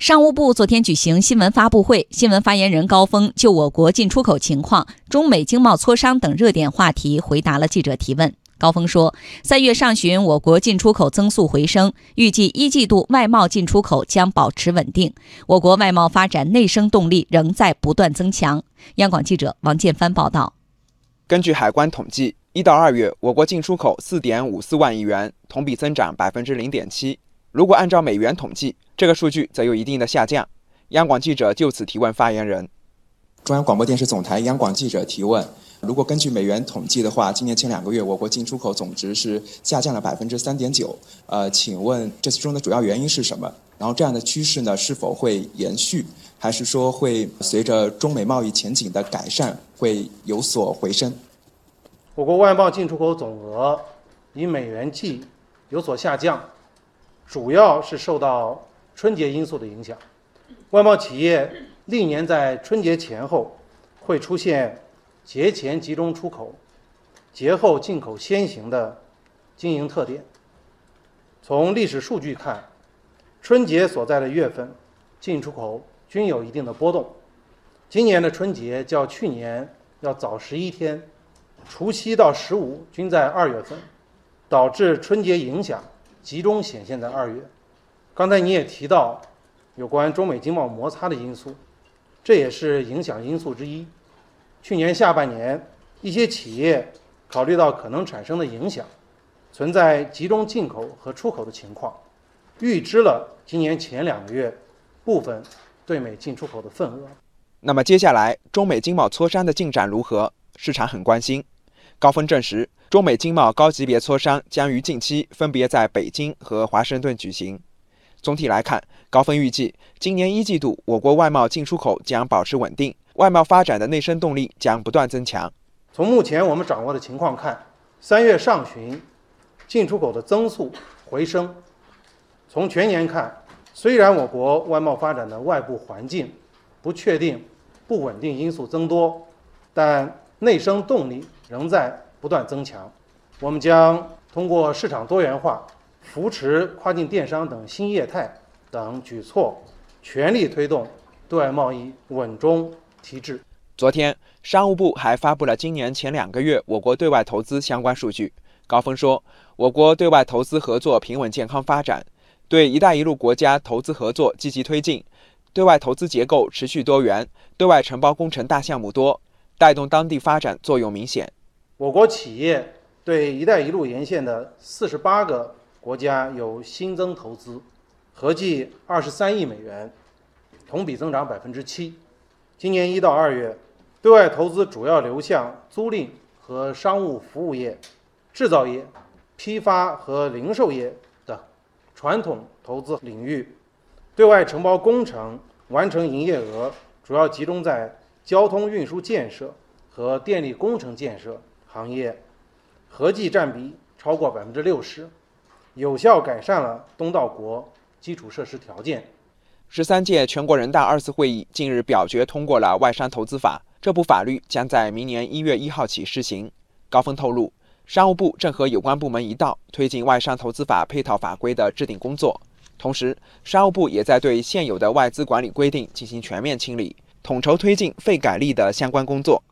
商务部昨天举行新闻发布会，新闻发言人高峰就我国进出口情况、中美经贸磋商等热点话题回答了记者提问。高峰说，三月上旬我国进出口增速回升，预计一季度外贸进出口将保持稳定，我国外贸发展内生动力仍在不断增强。央广记者王建帆报道。根据海关统计，一到二月我国进出口四点五四万亿元，同比增长百分之零点七。如果按照美元统计，这个数据则有一定的下降。央广记者就此提问发言人：中央广播电视总台央广记者提问：如果根据美元统计的话，今年前两个月我国进出口总值是下降了百分之三点九。呃，请问这其中的主要原因是什么？然后这样的趋势呢是否会延续，还是说会随着中美贸易前景的改善会有所回升？我国外贸进出口总额以美元计有所下降。主要是受到春节因素的影响，外贸企业历年在春节前后会出现节前集中出口、节后进口先行的经营特点。从历史数据看，春节所在的月份进出口均有一定的波动。今年的春节较去年要早十一天，除夕到十五均在二月份，导致春节影响。集中显现在二月。刚才你也提到有关中美经贸摩擦的因素，这也是影响因素之一。去年下半年，一些企业考虑到可能产生的影响，存在集中进口和出口的情况，预支了今年前两个月部分对美进出口的份额。那么接下来中美经贸磋商的进展如何？市场很关心。高峰证实。中美经贸高级别磋商将于近期分别在北京和华盛顿举行。总体来看，高峰预计今年一季度我国外贸进出口将保持稳定，外贸发展的内生动力将不断增强。从目前我们掌握的情况看，三月上旬进出口的增速回升。从全年看，虽然我国外贸发展的外部环境不确定、不稳定因素增多，但内生动力仍在。不断增强，我们将通过市场多元化、扶持跨境电商等新业态等举措，全力推动对外贸易稳中提质。昨天，商务部还发布了今年前两个月我国对外投资相关数据。高峰说，我国对外投资合作平稳健康发展，对“一带一路”国家投资合作积极推进，对外投资结构持续多元，对外承包工程大项目多，带动当地发展作用明显。我国企业对“一带一路”沿线的四十八个国家有新增投资，合计二十三亿美元，同比增长百分之七。今年一到二月，对外投资主要流向租赁和商务服务业、制造业、批发和零售业等传统投资领域。对外承包工程完成营业额主要集中在交通运输建设和电力工程建设。行业合计占比超过百分之六十，有效改善了东道国基础设施条件。十三届全国人大二次会议近日表决通过了《外商投资法》，这部法律将在明年一月一号起施行。高峰透露，商务部正和有关部门一道推进《外商投资法》配套法规的制定工作，同时，商务部也在对现有的外资管理规定进行全面清理，统筹推进废改立的相关工作。